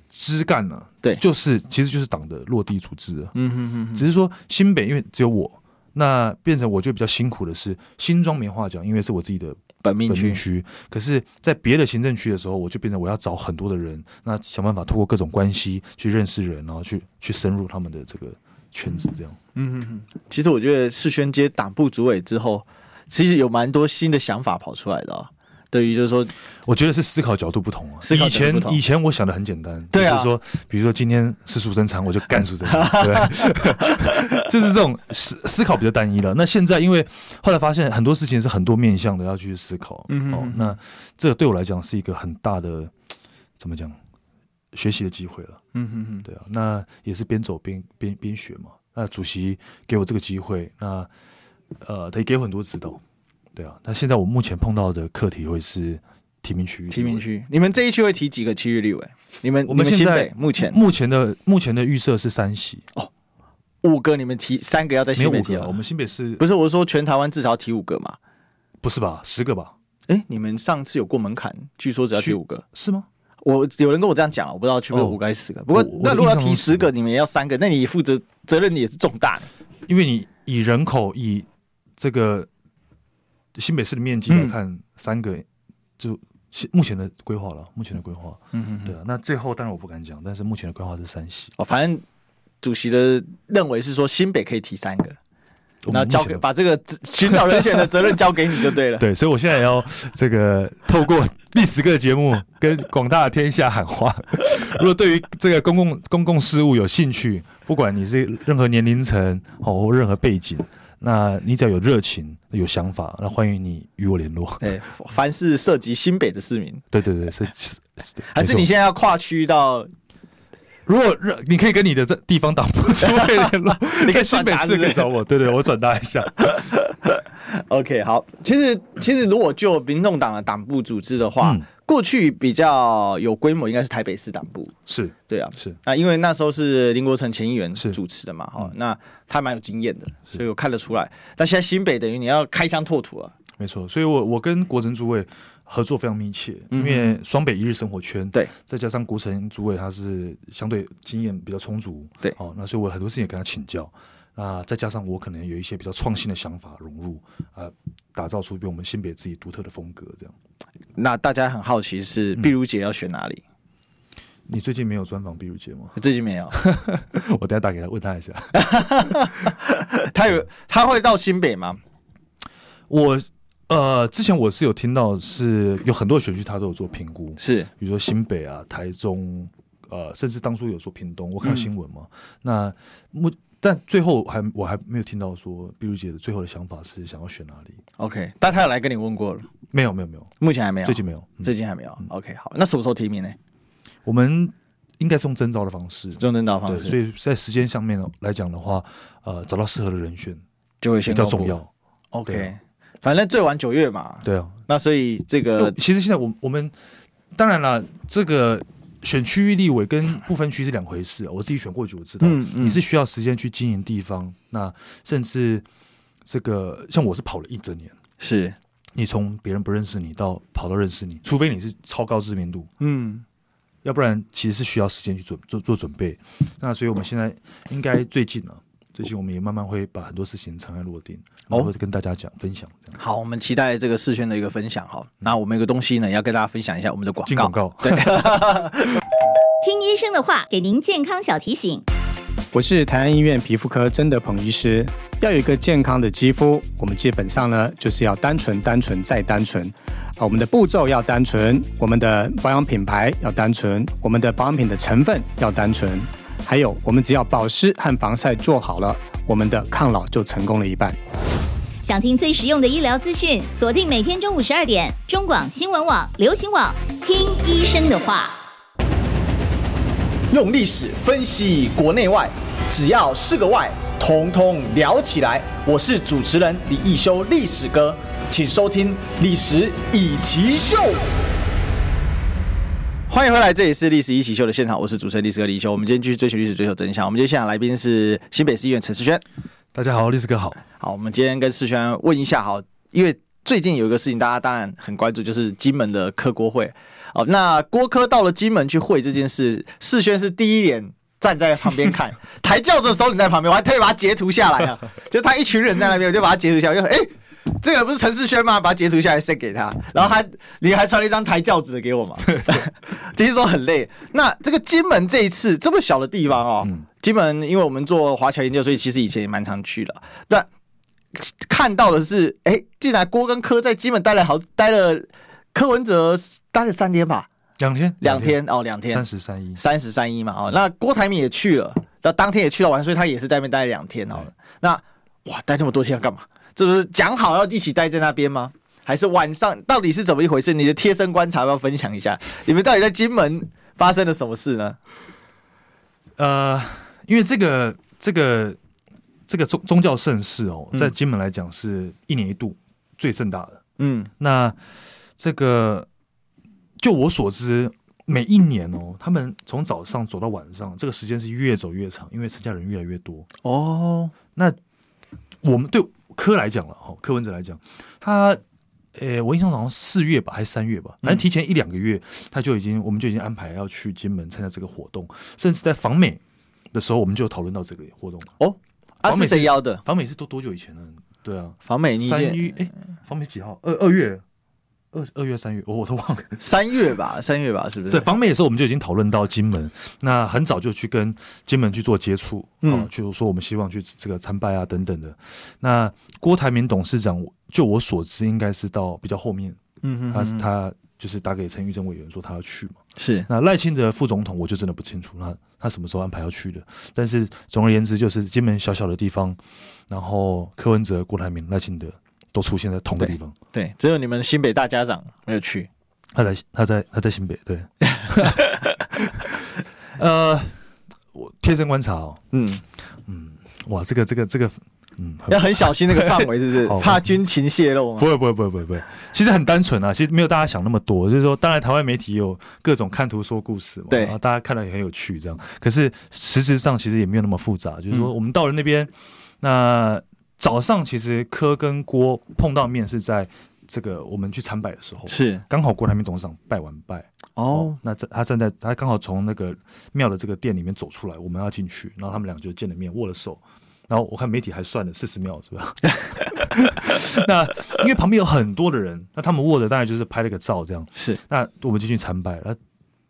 枝干呢，对，就是其实就是党的落地组织了。嗯哼哼，只是说新北因为只有我，那变成我就比较辛苦的是新庄没话讲，因为是我自己的。本命区，可是，在别的行政区的时候，我就变成我要找很多的人，那想办法通过各种关系去认识人，然后去去深入他们的这个圈子，这样。嗯嗯嗯。其实我觉得世轩接党部主委之后，其实有蛮多新的想法跑出来的啊。对于就是说，我觉得是思考角度不同啊。以前以前我想的很简单，对啊，就是说，比如说今天是苏贞昌，我就干苏贞昌，对，就是这种思思考比较单一了。那现在因为后来发现很多事情是很多面向的要去思考，嗯哦，那这个对我来讲是一个很大的 怎么讲学习的机会了，嗯哼哼，对啊，那也是边走边边边学嘛。那主席给我这个机会，那呃，他也给我很多指导。对啊，那现在我目前碰到的课题会是提名区。提名区，你们这一区会提几个区域立委？你们我们现在目前目前的目前的预设是三席哦，五个你们提三个要在新北提啊？我们新北是不是我是说全台湾至少要提五个嘛？不是吧？十个吧？哎，你们上次有过门槛，据说只要提五个是吗？我有人跟我这样讲，我不知道去不五个还是十个。不过那如果要提十个，你们也要三个，那你负责责任也是重大，因为你以人口以这个。新北市的面积来看，嗯、三个就目前的规划了。目前的规划，嗯嗯，对啊。那最后当然我不敢讲，但是目前的规划是三席。哦，反正主席的认为是说新北可以提三个，那交给把这个寻找人选的责任交给你就对了。对，所以我现在要这个透过第十个节目跟广大的天下喊话：如果对于这个公共公共事务有兴趣，不管你是任何年龄层哦或任何背景。那你只要有热情、有想法，那欢迎你与我联络。对，凡是涉及新北的市民，对对对，是还是你现在要跨区到？如果热，你可以跟你的这地方党部主委联络，你可以新北市可以找我。对对，我转达一下。OK，好。其实其实如果就民众党的党部组织的话。嗯过去比较有规模，应该是台北市党部，是。对啊，是。那，因为那时候是林国成前议员主持的嘛，哈，那他蛮有经验的，所以我看得出来。但现在新北等于你要开疆拓土了，没错，所以我我跟国成主委合作非常密切，因为双北一日生活圈，对，再加上国城主委他是相对经验比较充足，对，哦，那所以我很多事情也跟他请教。那，再加上我可能有一些比较创新的想法融入，呃，打造出比我们新北自己独特的风格，这样。那大家很好奇是碧如姐要选哪里？嗯、你最近没有专访碧如姐吗？最近没有，我等下打给他问他一下。他有他会到新北吗？我呃，之前我是有听到是有很多选区他都有做评估，是比如说新北啊、台中，呃，甚至当初有说屏东，我看到新闻嘛。嗯、那目但最后还我还没有听到说碧如姐的最后的想法是想要选哪里？OK，但他有来跟你问过了？没有没有没有，目前还没有，最近没有，最近还没有。OK，好，那什么时候提名呢？我们应该是用征召的方式，用征召方式。所以在时间上面来讲的话，呃，找到适合的人选就会比较重要。OK，反正最晚九月嘛。对啊，那所以这个其实现在我我们当然了，这个选区域立委跟不分区是两回事。我自己选过去，我知道，嗯嗯、你是需要时间去经营地方，那甚至这个像我是跑了一整年，是你从别人不认识你到跑到认识你，除非你是超高知名度，嗯，要不然其实是需要时间去准做做准备。那所以我们现在应该最近呢、啊。最近我们也慢慢会把很多事情尘埃落定，然后会跟大家讲、哦、分享。好，我们期待这个视宣的一个分享。哈，那我们有个东西呢，要跟大家分享一下我们的广告。广告，对，听医生的话，给您健康小提醒。我是台安医院皮肤科曾德鹏医师。要有一个健康的肌肤，我们基本上呢就是要单纯、单纯再单纯。啊，我们的步骤要单纯，我们的保养品牌要单纯，我们的保养品的成分要单纯。还有，我们只要保湿和防晒做好了，我们的抗老就成功了一半。想听最实用的医疗资讯，锁定每天中午十二点，中广新闻网、流行网，听医生的话。用历史分析国内外，只要是个“外”，统统聊起来。我是主持人李一修，历史哥，请收听《历史易起秀》。欢迎回来，这里是历史一起秀的现场，我是主持人历史哥李修。我们今天继续追求历史，追求真相。我们今天现场来宾是新北市议员陈世轩。大家好，历史哥好。好，我们今天跟世轩问一下，好，因为最近有一个事情，大家当然很关注，就是金门的科郭会。哦，那郭科到了金门去会这件事，世轩是第一眼站在旁边看，抬轿子的时候你在旁边，我还特意把它截图下来啊，就他一群人在那边，我就把它截图下来，就哎。这个不是陈世轩吗？把它截图下来 send 给他，然后他你还传了一张抬轿子的给我嘛？听说很累。那这个金门这一次这么小的地方哦，嗯、金门因为我们做华侨研究，所以其实以前也蛮常去的。但看到的是，哎，竟然郭跟柯在金门待了好待了，柯文哲待了三天吧？两天，两天哦，两天。三十三一，三十三一嘛哦。那郭台铭也去了，那当天也去了完，所以他也是在那边待了两天哦。那哇，待那么多天要干嘛？这不是讲好要一起待在那边吗？还是晚上到底是怎么一回事？你的贴身观察要不要分享一下？你们到底在金门发生了什么事呢？呃，因为这个这个这个宗宗教盛事哦，在金门来讲是一年一度最盛大的。嗯，那这个就我所知，每一年哦，他们从早上走到晚上，这个时间是越走越长，因为参加人越来越多。哦，那我们对。柯来讲了哈，柯文哲来讲，他，呃、欸，我印象好像四月吧，还是三月吧，反正提前一两个月，他就已经，我们就已经安排要去金门参加这个活动，甚至在访美的时候，我们就讨论到这个活动了。哦，访美谁邀的？访美是多多久以前呢？对啊，访美三月，哎、欸，访美几号？二二月。二二月三月，我我都忘了，三月吧，三月吧，是不是？对，访美的时候我们就已经讨论到金门，那很早就去跟金门去做接触，嗯，就是说我们希望去这个参拜啊等等的。那郭台铭董事长，就我所知，应该是到比较后面，嗯哼，他他就是打给陈玉珍委员说他要去嘛，是。那赖清德副总统，我就真的不清楚那他什么时候安排要去的。但是总而言之，就是金门小小的地方，然后柯文哲、郭台铭、赖清德。都出现在同个地方，对，对，只有你们新北大家长没有去，他在他在他在新北，对，呃，我贴身观察哦，嗯。嗯，哇，这个这个这个，嗯，要很小心那个范围，是不是？怕军情泄露吗？不会不会不会不会不会，其实很单纯啊，其实没有大家想那么多，就是说，当然台湾媒体有各种看图说故事嘛，对，然后大家看了也很有趣，这样，可是实质上其实也没有那么复杂，就是说，我们到了那边，那。早上其实柯跟郭碰到面是在这个我们去参拜的时候，是。刚好郭台铭董事长拜完拜。哦，哦，那他站在他刚好从那个庙的这个店里面走出来，我们要进去，然后他们俩就见了面，握了手，然后我看媒体还算了四十秒是吧？那因为旁边有很多的人，那他们握的大概就是拍了个照这样，是。那我们进去参拜，那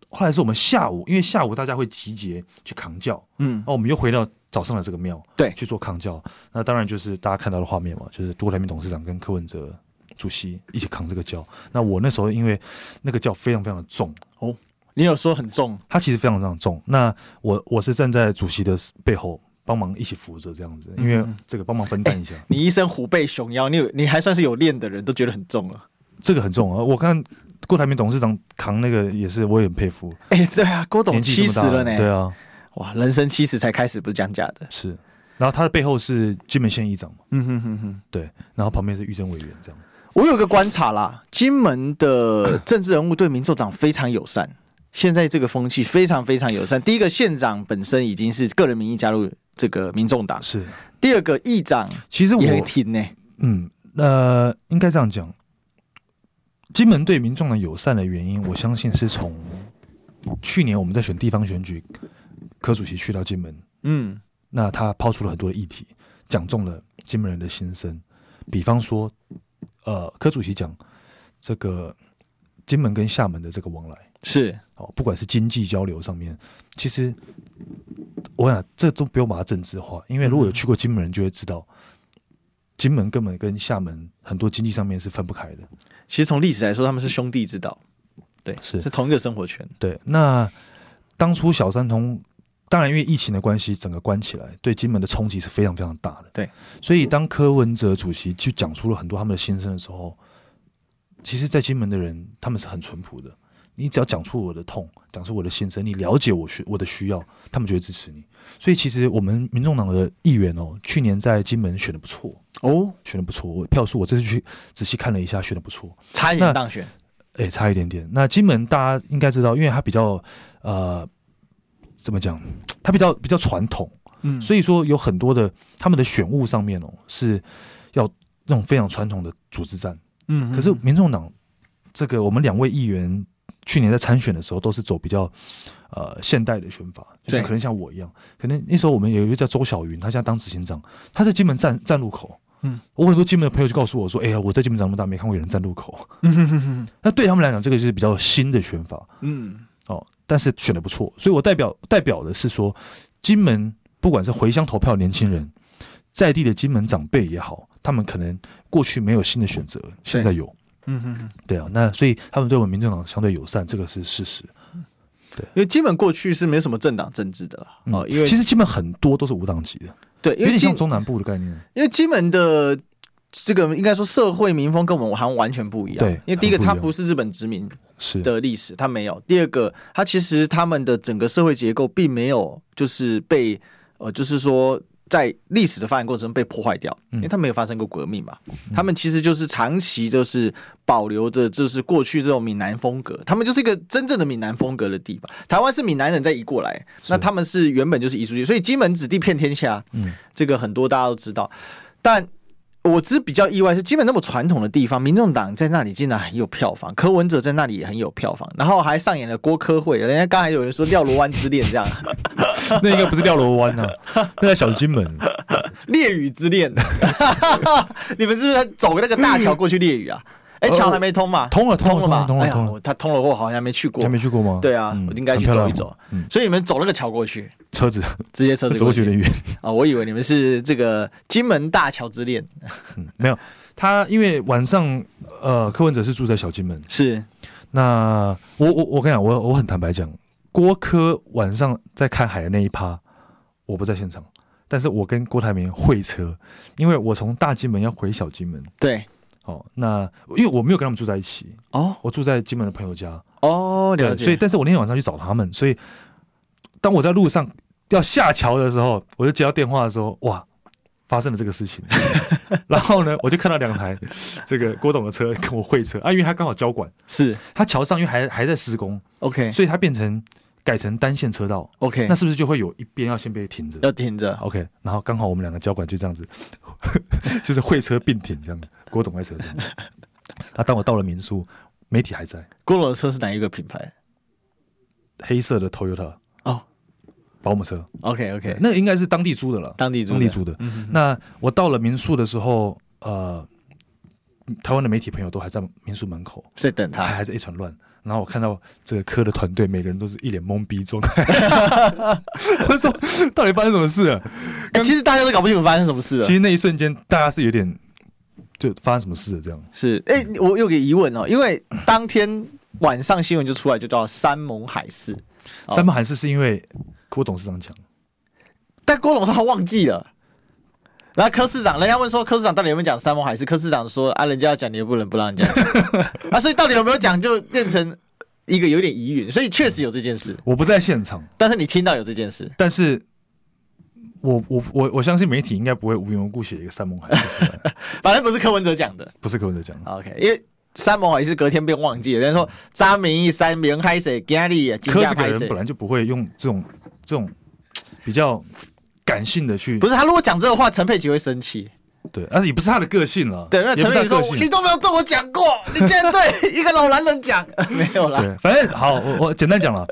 后来是我们下午，因为下午大家会集结去扛轿，嗯，然后我们又回到。早上了这个庙，对，去做扛教，那当然就是大家看到的画面嘛，就是郭台铭董事长跟柯文哲主席一起扛这个教。那我那时候因为那个教非常非常的重哦，你有说很重，它其实非常非常重。那我我是站在主席的背后帮忙一起扶着这样子，因为这个帮忙分担一下。欸、你一身虎背熊腰，你有你还算是有练的人都觉得很重了，这个很重啊。我看郭台铭董事长扛那个也是，我也很佩服。哎、欸，对啊，郭董七十了呢。对啊，哇，人生七十才开始，不是讲假的。是，然后他的背后是金门县议长嘛。嗯哼哼哼，对，然后旁边是玉珍委员这样。我有个观察啦，金门的 政治人物对民众党非常友善。现在这个风气非常非常友善。第一个县长本身已经是个人名义加入这个民众党，是。第二个议长其实也挺呢。嗯，呃，应该这样讲，金门对民众党友善的原因，我相信是从去年我们在选地方选举，柯主席去到金门，嗯，那他抛出了很多的议题，讲中了金门人的心声。比方说，呃，柯主席讲这个金门跟厦门的这个往来。是哦，不管是经济交流上面，其实我想这都不用把它政治化，因为如果有去过金门人就会知道，金门根本跟厦门很多经济上面是分不开的。其实从历史来说，他们是兄弟之岛，对，是是同一个生活圈。对，那当初小三通，当然因为疫情的关系，整个关起来，对金门的冲击是非常非常大的。对，所以当柯文哲主席去讲出了很多他们的心声的时候，其实，在金门的人他们是很淳朴的。你只要讲出我的痛，讲出我的心声，你了解我需我的需要，他们就会支持你。所以其实我们民众党的议员哦，去年在金门选的不错哦，选的不错。我票数我这次去仔细看了一下，选的不错，差一点当选。哎、欸，差一点点。那金门大家应该知道，因为它比较呃，怎么讲？它比较比较传统，嗯，所以说有很多的他们的选务上面哦，是要那种非常传统的组织战。嗯，可是民众党这个我们两位议员。去年在参选的时候，都是走比较呃现代的选法，就是可能像我一样，可能那时候我们有一个叫周小云，他现在当执行长，他在金门站站路口，嗯，我很多金门的朋友就告诉我说，哎呀，我在金门长那么大，没看过有人站路口，嗯。哼哼哼，那对他们来讲，这个就是比较新的选法，嗯，哦，但是选的不错，所以我代表代表的是说，金门不管是回乡投票年轻人，在地的金门长辈也好，他们可能过去没有新的选择，现在有。嗯哼哼，对啊，那所以他们对我们民政党相对友善，这个是事实。对，因为金门过去是没什么政党政治的哦，因为其实金门很多都是无党籍的，对，有点像中南部的概念。因为金门的这个应该说社会民风跟我们好像完全不一样。对，因为第一个它不是日本殖民是的历史，它没有；第二个，它其实他们的整个社会结构并没有就是被呃，就是说。在历史的发展过程中被破坏掉，因为它没有发生过革命嘛，他们其实就是长期都是保留着，就是过去这种闽南风格，他们就是一个真正的闽南风格的地方。台湾是闽南人在移过来，那他们是原本就是移出去，所以金门子弟遍天下，嗯，这个很多大家都知道，但。我只是比较意外，是基本那么传统的地方，民众党在那里竟然很有票房，柯文哲在那里也很有票房，然后还上演了郭科会，人家刚才有人说廖罗湾之恋这样，那应该不是廖罗湾呐，那在小金门，烈屿之恋，你们是不是走个那个大桥过去烈屿啊？哎，桥还没通嘛？通了，通了嘛，通了，通了。他通了过，好像没去过。还没去过吗？对啊，我应该去走一走。所以你们走那个桥过去，车子直接车子走过去有点远啊。我以为你们是这个金门大桥之恋。嗯，没有。他因为晚上，呃，柯文哲是住在小金门。是。那我我我跟你讲，我我很坦白讲，郭柯晚上在看海的那一趴，我不在现场，但是我跟郭台铭会车，因为我从大金门要回小金门。对。哦，那因为我没有跟他们住在一起哦，我住在金门的朋友家哦，了解。所以，但是我那天晚上去找他们，所以当我在路上要下桥的时候，我就接到电话的时候，哇，发生了这个事情。然后呢，我就看到两台这个郭董的车跟我会车啊，因为他刚好交管，是他桥上因为还还在施工，OK，所以他变成。改成单线车道，OK，那是不是就会有一边要先被停着？要停着，OK。然后刚好我们两个交管就这样子，就是会车并停这样。郭董在车上，那当我到了民宿，媒体还在。郭董的车是哪一个品牌？黑色的 Toyota 哦，保姆车。OK OK，那个应该是当地租的了，当地租的。当地租的。嗯、那我到了民宿的时候，呃，台湾的媒体朋友都还在民宿门口，在等他，还还在一团乱。然后我看到这个科的团队，每个人都是一脸懵逼状态。我说：“到底发生什么事了？”欸、其实大家都搞不清楚发生什么事了。其实那一瞬间，大家是有点就发生什么事了这样。是，哎、欸，我有个疑问哦，因为当天晚上新闻就出来，就叫山盟海誓。山盟海誓是因为郭董事长讲，但郭董事长忘记了。然后柯市长，人家问说柯市长到底有没有讲山盟海誓？柯市长说啊，人家要讲，你又不能不让人家讲 啊，所以到底有没有讲，就变成一个有点疑云。所以确实有这件事，我不在现场，但是你听到有这件事，但是我我我我相信媒体应该不会无缘无故写一个山盟海誓出来，反正不是柯文哲讲的，不是柯文哲讲的。OK，因为山盟海誓隔天被忘记了，人家说张明义山盟海誓，今日柯这个人本来就不会用这种这种比较。感性的去不是他，如果讲这个话，陈佩琪会生气。对，而且也不是他的个性了。对，因为陈佩琪说：“你都没有对我讲过，你竟然对一个老男人讲，没有啦。”对，反正好，我我简单讲了。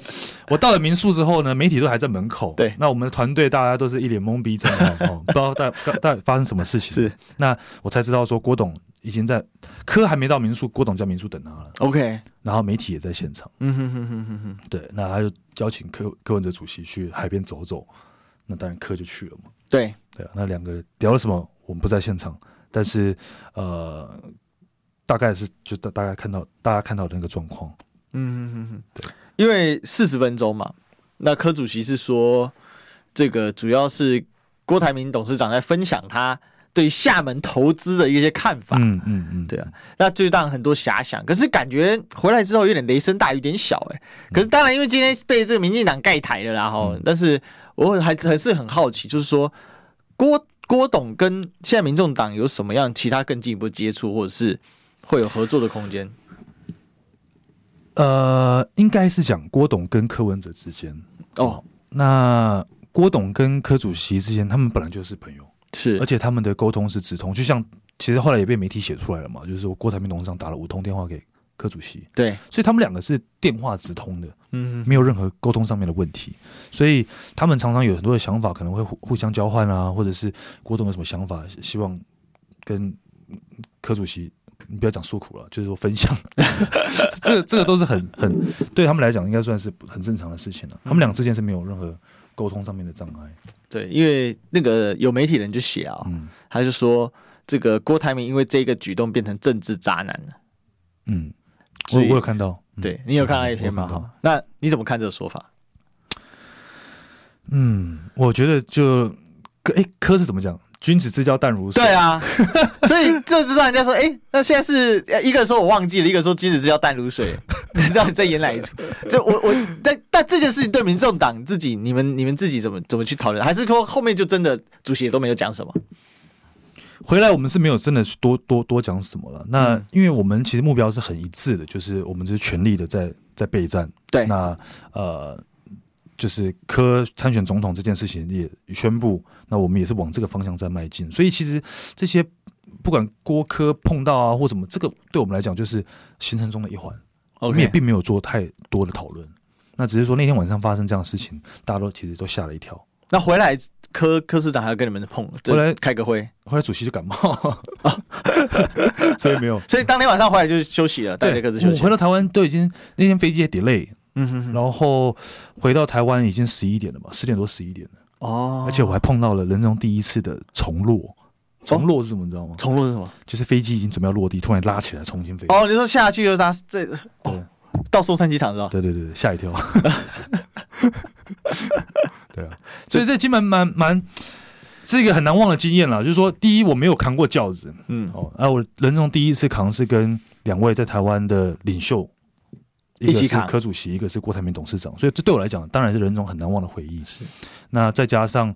我到了民宿之后呢，媒体都还在门口。对，那我们的团队大家都是一脸懵逼状态，哦，不知道到到底发生什么事情。是，那我才知道说郭董已经在科还没到民宿，郭董在民宿等他了。OK，然后媒体也在现场。嗯哼哼哼哼哼。对，那他就邀请柯柯文哲主席去海边走走。那当然，柯就去了嘛。对对啊，那两个聊了什么，我们不在现场，但是呃，大概是就大大概看到大家看到的那个状况。嗯哼哼哼，对，因为四十分钟嘛，那柯主席是说，这个主要是郭台铭董事长在分享他对厦门投资的一些看法。嗯嗯嗯，对啊，那就让很多遐想，可是感觉回来之后有点雷声大雨点小哎。可是当然，因为今天被这个民进党盖台了，然后、嗯、但是。我还还是很好奇，就是说郭郭董跟现在民众党有什么样其他更进一步接触，或者是会有合作的空间？呃，应该是讲郭董跟柯文哲之间哦。那郭董跟柯主席之间，他们本来就是朋友，是，而且他们的沟通是直通，就像其实后来也被媒体写出来了嘛，就是说郭台铭董事长打了五通电话给。柯主席。对，所以他们两个是电话直通的，嗯，没有任何沟通上面的问题，所以他们常常有很多的想法，可能会互互相交换啊，或者是郭董有什么想法，希望跟柯主席，你不要讲诉苦了，就是说分享，这个这个都是很很对他们来讲应该算是很正常的事情了。他们俩之间是没有任何沟通上面的障碍。对，因为那个有媒体人就写啊，嗯，他就说这个郭台铭因为这个举动变成政治渣男了，嗯。我我有看到，对你有看到一篇吗？哈，那你怎么看这个说法？嗯，我觉得就柯哎科是怎么讲？君子之交淡如水。对啊，所以这就让人家说，哎、欸，那现在是一个说我忘记了，一个说君子之交淡如水，你知道你在演哪一出？就我我但但这件事情对民众党自己，你们你们自己怎么怎么去讨论？还是说后面就真的主席也都没有讲什么？回来我们是没有真的多多多讲什么了。那因为我们其实目标是很一致的，就是我们是全力的在在备战。对，那呃，就是科参选总统这件事情也宣布，那我们也是往这个方向在迈进。所以其实这些不管郭科碰到啊或什么，这个对我们来讲就是行程中的一环。我们也并没有做太多的讨论。那只是说那天晚上发生这样的事情，大家都其实都吓了一跳。那回来。柯柯市长还要跟你们碰，回来开个会，回来主席就感冒，所以没有，所以当天晚上回来就休息了，带着各自休息。回到台湾都已经那天飞机也 delay，嗯哼，然后回到台湾已经十一点了嘛，十点多十一点了哦，而且我还碰到了人生中第一次的重落，重落是什么你知道吗？重落是什么？就是飞机已经准备要落地，突然拉起来重新飞。哦，你说下去就拉这，哦，到松山机场是吧？对对对，吓一跳。对啊，所以这基本蛮蛮是一个很难忘的经验了。就是说，第一我没有扛过轿子，嗯哦，啊，我人生中第一次扛是跟两位在台湾的领袖一起扛，柯主席，一个是郭台铭董事长，所以这对我来讲当然是人生中很难忘的回忆。是，那再加上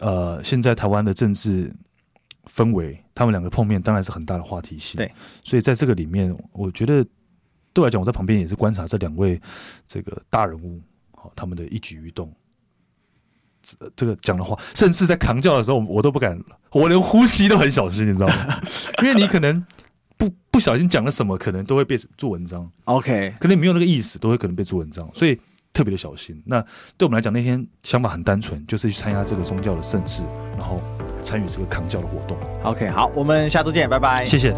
呃，现在台湾的政治氛围，他们两个碰面当然是很大的话题性。对，所以在这个里面，我觉得对我来讲，我在旁边也是观察这两位这个大人物，好，他们的一举一动。这个讲的话，甚至在扛轿的时候，我都不敢，我连呼吸都很小心，你知道吗？因为你可能不不小心讲了什么，可能都会被做文章。OK，可能没有那个意思，都会可能被做文章，所以特别的小心。那对我们来讲，那天想法很单纯，就是去参加这个宗教的盛事，然后参与这个扛轿的活动。OK，好，我们下周见，拜拜，谢谢。